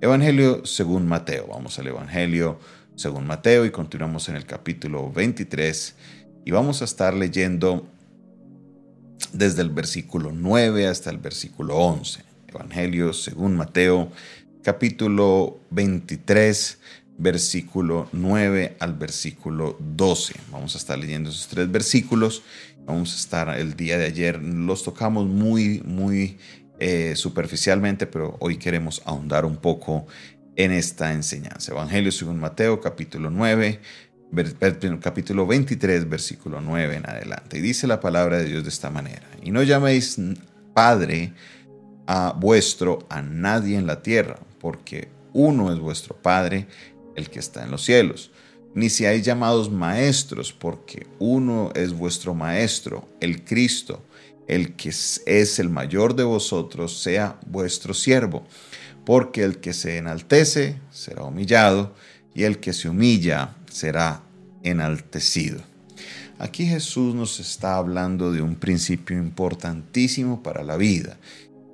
Evangelio según Mateo. Vamos al Evangelio según Mateo y continuamos en el capítulo 23 y vamos a estar leyendo desde el versículo 9 hasta el versículo 11. Evangelio según Mateo, capítulo 23, versículo 9 al versículo 12. Vamos a estar leyendo esos tres versículos. Vamos a estar el día de ayer, los tocamos muy, muy eh, superficialmente, pero hoy queremos ahondar un poco en esta enseñanza. Evangelio según Mateo, capítulo 9, capítulo 23, versículo 9 en adelante. Y dice la palabra de Dios de esta manera. Y no llaméis Padre a vuestro a nadie en la tierra, porque uno es vuestro Padre, el que está en los cielos. Ni seáis llamados maestros, porque uno es vuestro Maestro, el Cristo, el que es el mayor de vosotros, sea vuestro siervo. Porque el que se enaltece será humillado, y el que se humilla será enaltecido. Aquí Jesús nos está hablando de un principio importantísimo para la vida.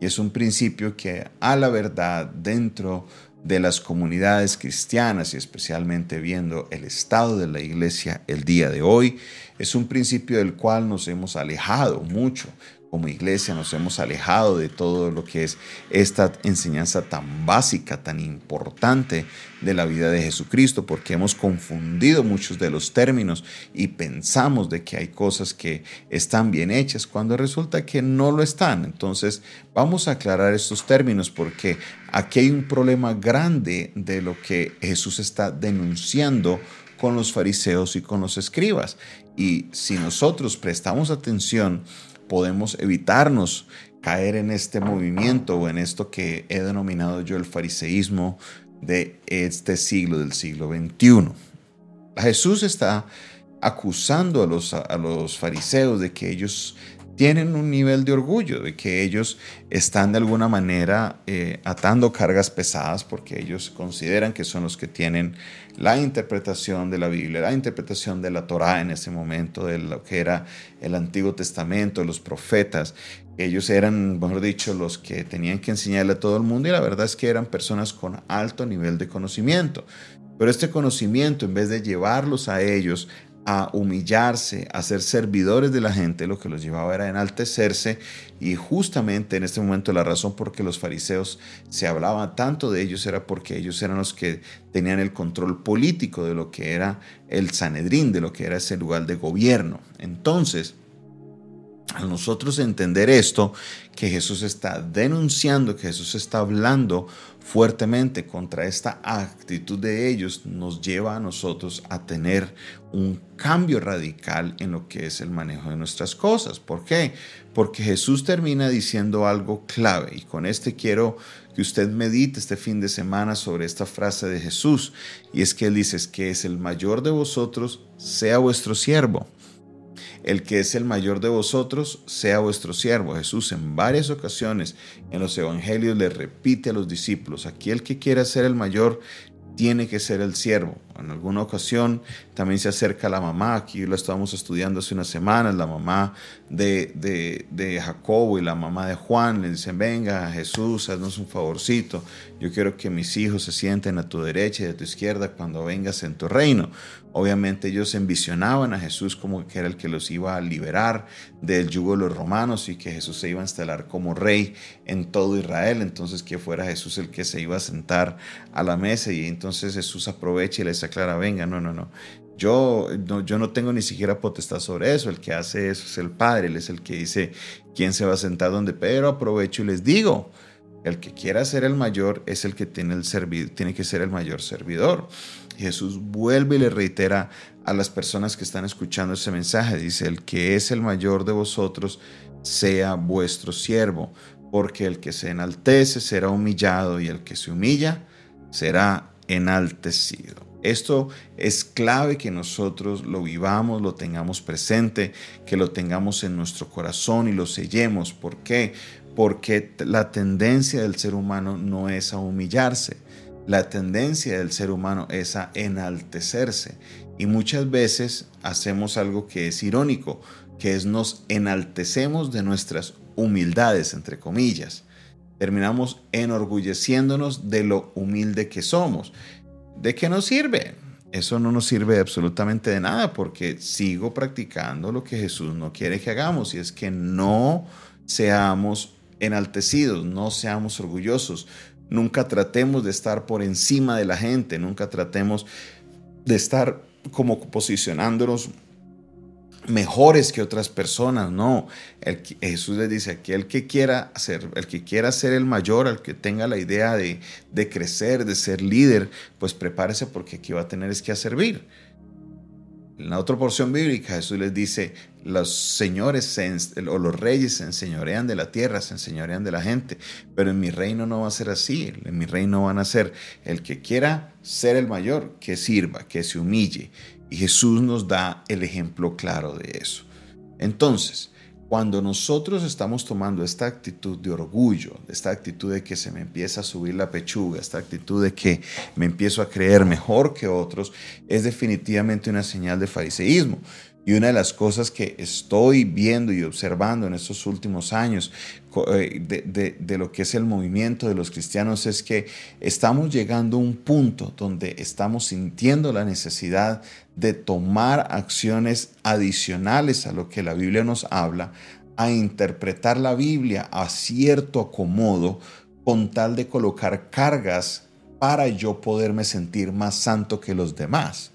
Y es un principio que a la verdad dentro de las comunidades cristianas y especialmente viendo el estado de la iglesia el día de hoy, es un principio del cual nos hemos alejado mucho como iglesia nos hemos alejado de todo lo que es esta enseñanza tan básica, tan importante de la vida de Jesucristo, porque hemos confundido muchos de los términos y pensamos de que hay cosas que están bien hechas cuando resulta que no lo están. Entonces vamos a aclarar estos términos porque aquí hay un problema grande de lo que Jesús está denunciando con los fariseos y con los escribas. Y si nosotros prestamos atención, podemos evitarnos caer en este movimiento o en esto que he denominado yo el fariseísmo de este siglo, del siglo XXI. Jesús está acusando a los, a los fariseos de que ellos tienen un nivel de orgullo, de que ellos están de alguna manera eh, atando cargas pesadas porque ellos consideran que son los que tienen la interpretación de la Biblia, la interpretación de la Torá en ese momento, de lo que era el Antiguo Testamento, los profetas. Ellos eran, mejor dicho, los que tenían que enseñarle a todo el mundo y la verdad es que eran personas con alto nivel de conocimiento. Pero este conocimiento, en vez de llevarlos a ellos a humillarse, a ser servidores de la gente, lo que los llevaba era enaltecerse y justamente en este momento la razón por que los fariseos se hablaba tanto de ellos era porque ellos eran los que tenían el control político de lo que era el Sanedrín, de lo que era ese lugar de gobierno. Entonces, al nosotros entender esto, que Jesús está denunciando, que Jesús está hablando fuertemente contra esta actitud de ellos, nos lleva a nosotros a tener un cambio radical en lo que es el manejo de nuestras cosas. ¿Por qué? Porque Jesús termina diciendo algo clave y con este quiero que usted medite este fin de semana sobre esta frase de Jesús y es que él dice que es el mayor de vosotros sea vuestro siervo el que es el mayor de vosotros sea vuestro siervo. Jesús en varias ocasiones en los evangelios le repite a los discípulos, aquí el que quiera ser el mayor tiene que ser el siervo. En alguna ocasión también se acerca la mamá, aquí lo estábamos estudiando hace unas semanas, la mamá de, de, Jacobo y la mamá de Juan le dicen, venga Jesús, haznos un favorcito, yo quiero que mis hijos se sienten a tu derecha y a tu izquierda cuando vengas en tu reino. Obviamente ellos envisionaban a Jesús como que era el que los iba a liberar del yugo de los romanos y que Jesús se iba a instalar como rey en todo Israel, entonces que fuera Jesús el que se iba a sentar a la mesa y entonces Jesús aprovecha y les aclara, venga, no, no, no, yo no, yo no tengo ni siquiera potestad sobre eso. El que hace eso es el Padre. Él es el que dice quién se va a sentar donde. Pero aprovecho y les digo, el que quiera ser el mayor es el que tiene, el tiene que ser el mayor servidor. Jesús vuelve y le reitera a las personas que están escuchando ese mensaje. Dice, el que es el mayor de vosotros sea vuestro siervo, porque el que se enaltece será humillado y el que se humilla será enaltecido. Esto es clave que nosotros lo vivamos, lo tengamos presente, que lo tengamos en nuestro corazón y lo sellemos. ¿Por qué? Porque la tendencia del ser humano no es a humillarse. La tendencia del ser humano es a enaltecerse y muchas veces hacemos algo que es irónico, que es nos enaltecemos de nuestras humildades, entre comillas. terminamos enorgulleciéndonos de lo humilde que somos. ¿De qué nos sirve? Eso no nos sirve absolutamente de nada porque sigo practicando lo que Jesús no quiere que hagamos y es que no seamos enaltecidos, no seamos orgullosos, nunca tratemos de estar por encima de la gente, nunca tratemos de estar como posicionándonos mejores que otras personas, no. El, Jesús les dice, aquel que quiera ser, el que quiera ser el mayor, el que tenga la idea de, crecer, de ser líder, pues prepárese porque aquí va a tener es que a servir. En la otra porción bíblica Jesús les dice, los señores o los reyes se enseñorean de la tierra, se enseñorean de la gente, pero en mi reino no va a ser así, en mi reino van a ser el que quiera ser el mayor, que sirva, que se humille. Y Jesús nos da el ejemplo claro de eso. Entonces, cuando nosotros estamos tomando esta actitud de orgullo, esta actitud de que se me empieza a subir la pechuga, esta actitud de que me empiezo a creer mejor que otros, es definitivamente una señal de fariseísmo. Y una de las cosas que estoy viendo y observando en estos últimos años eh, de, de, lo que es el movimiento de los cristianos es que estamos llegando a un punto donde estamos sintiendo la necesidad de tomar acciones adicionales a lo que la Biblia nos habla, a interpretar la Biblia a cierto acomodo con tal de colocar cargas para yo poderme sentir más santo que los demás.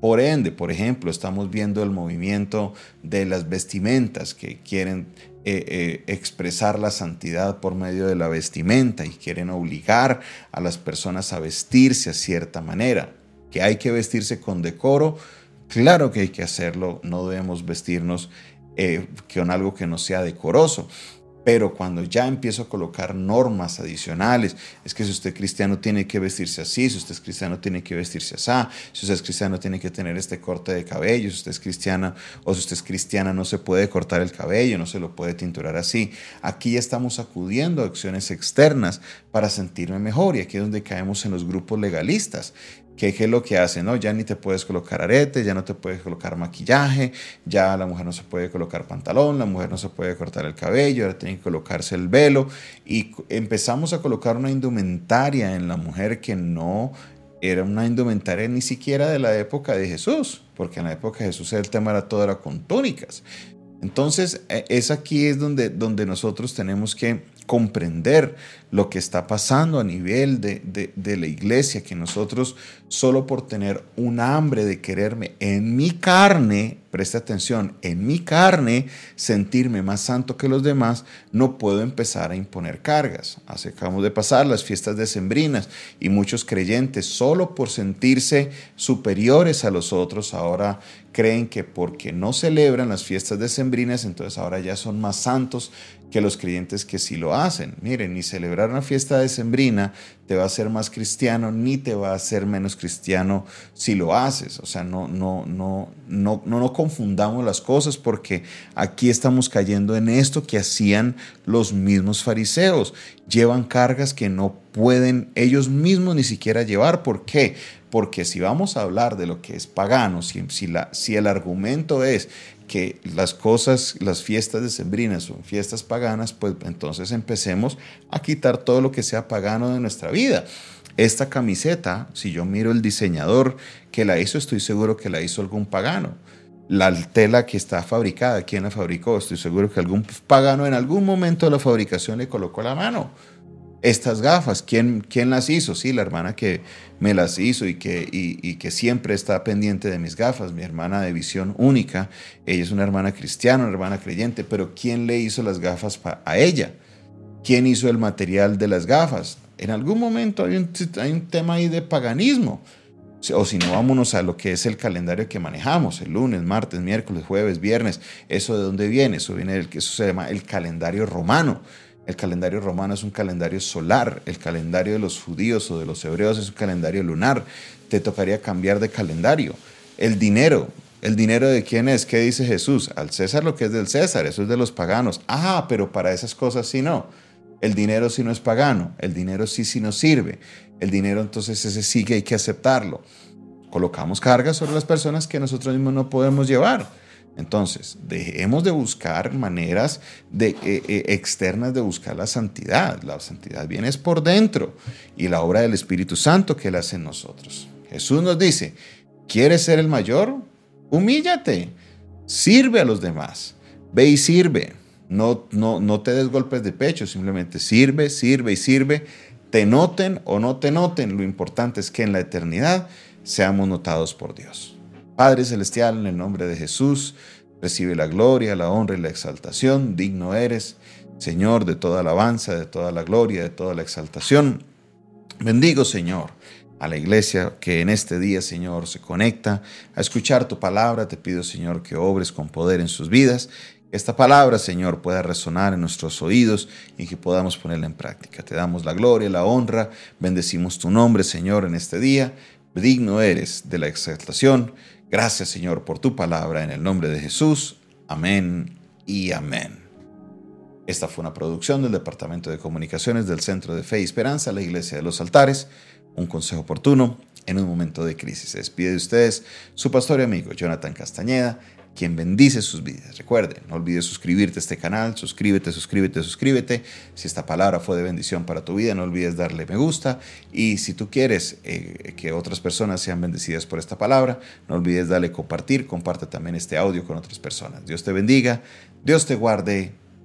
Por ende, por ejemplo, estamos viendo el movimiento de las vestimentas que quieren eh, eh, expresar la santidad por medio de la vestimenta y quieren obligar a las personas a vestirse a cierta manera. Que hay que vestirse con decoro, claro que hay que hacerlo, no debemos vestirnos eh, con algo que no sea decoroso. Pero cuando ya empiezo a colocar normas adicionales, es que si usted es cristiano tiene que vestirse así, si usted es cristiano tiene que vestirse así, si usted es cristiano tiene que tener este corte de cabello, si usted es cristiana o si usted es cristiana no se puede cortar el cabello, no se lo puede tinturar así. Aquí ya estamos acudiendo a acciones externas para sentirme mejor y aquí es donde caemos en los grupos legalistas. ¿Qué, es lo que hace? ¿no? Ya ni te puedes colocar aretes, ya no te puedes colocar maquillaje, ya la mujer no se puede colocar pantalón, la mujer no se puede cortar el cabello, ahora tiene que colocarse el velo. Y empezamos a colocar una indumentaria en la mujer que no era una indumentaria ni siquiera de la época de Jesús, porque en la época de Jesús el tema era todo era con túnicas. Entonces, e, es aquí es donde, donde nosotros tenemos que comprender lo que está pasando a nivel de, de, la iglesia, que nosotros solo por tener un hambre de quererme en mi carne, preste atención, en mi carne, sentirme más santo que los demás, no puedo empezar a imponer cargas. Acabamos de pasar las fiestas decembrinas y muchos creyentes solo por sentirse superiores a los otros ahora creen que porque no celebran las fiestas decembrinas, entonces ahora ya son más santos que los creyentes que sí lo hacen. Miren, ni celebrar una fiesta decembrina te va a hacer más cristiano, ni te va a hacer menos cristiano si lo haces. O sea, no, no, no, no, no, no confundamos las cosas porque aquí estamos cayendo en esto que hacían los mismos fariseos. Llevan cargas que no pueden ellos mismos ni siquiera llevar. ¿Por qué? Porque si vamos a hablar de lo que es pagano, si, si, la, si el argumento es que las cosas, las fiestas decembrinas son fiestas paganas, pues entonces empecemos a quitar todo lo que sea pagano de nuestra vida. Esta camiseta, si yo miro el diseñador que la hizo, estoy seguro que la hizo algún pagano. La tela que está fabricada, ¿quién la fabricó? Estoy seguro que algún pagano en algún momento de la fabricación le colocó la mano estas gafas, ¿quién, ¿quién, las hizo? Sí, la hermana que me las hizo y que, y, que siempre está pendiente de mis gafas, mi hermana de visión única. Ella es una hermana cristiana, una hermana creyente, pero ¿quién le hizo las gafas a ella? ¿Quién hizo el material de las gafas? En algún momento hay un, tema ahí de paganismo. O si no, vámonos a lo que es el calendario que manejamos, el lunes, martes, miércoles, jueves, viernes. ¿Eso de dónde viene? Eso viene eso se llama el calendario romano el calendario romano es un calendario solar, el calendario de los judíos o de los hebreos es un calendario lunar. Te tocaría cambiar de calendario. El dinero, ¿el dinero de quién es? ¿Qué dice Jesús? Al César lo que es del César, eso es de los paganos. Ah, pero para esas cosas sí no. El dinero sí no es pagano, el dinero sí sí nos sirve. El dinero entonces ese sí que hay que aceptarlo. Colocamos cargas sobre las personas que nosotros mismos no podemos llevar. Entonces, dejemos de buscar maneras de, eh, eh, externas de buscar la santidad. La santidad viene por dentro y la obra del Espíritu Santo que Él hace en nosotros. Jesús nos dice, ¿quieres ser el mayor? Humíllate, sirve a los demás, ve y sirve. No, no, no te des golpes de pecho, simplemente sirve, sirve y sirve. Te noten o no te noten, lo importante es que en la eternidad seamos notados por Dios. Padre Celestial, en el nombre de Jesús, recibe la gloria, la honra y la exaltación. Digno eres, Señor, de toda alabanza, de toda la gloria, de toda la exaltación. Bendigo, Señor, a la iglesia que en este día, Señor, se conecta a escuchar tu palabra. Te pido, Señor, que obres con poder en sus vidas. Esta palabra, Señor, pueda resonar en nuestros oídos y que podamos ponerla en práctica. Te damos la gloria, la honra. Bendecimos tu nombre, Señor, en este día. Digno eres de la exaltación Gracias Señor por tu palabra en el nombre de Jesús. Amén y amén. Esta fue una producción del Departamento de Comunicaciones del Centro de Fe y Esperanza, la Iglesia de los Altares. Un consejo oportuno en un momento de crisis. Se despide de ustedes su pastor y amigo Jonathan Castañeda quien bendice sus vidas. Recuerde, no olvides suscribirte a este canal, suscríbete, suscríbete, suscríbete. Si esta palabra fue de bendición para tu vida, no olvides darle me gusta. Y si tú quieres eh, que otras personas sean bendecidas por esta palabra, no olvides darle compartir, comparte también este audio con otras personas. Dios te bendiga, Dios te guarde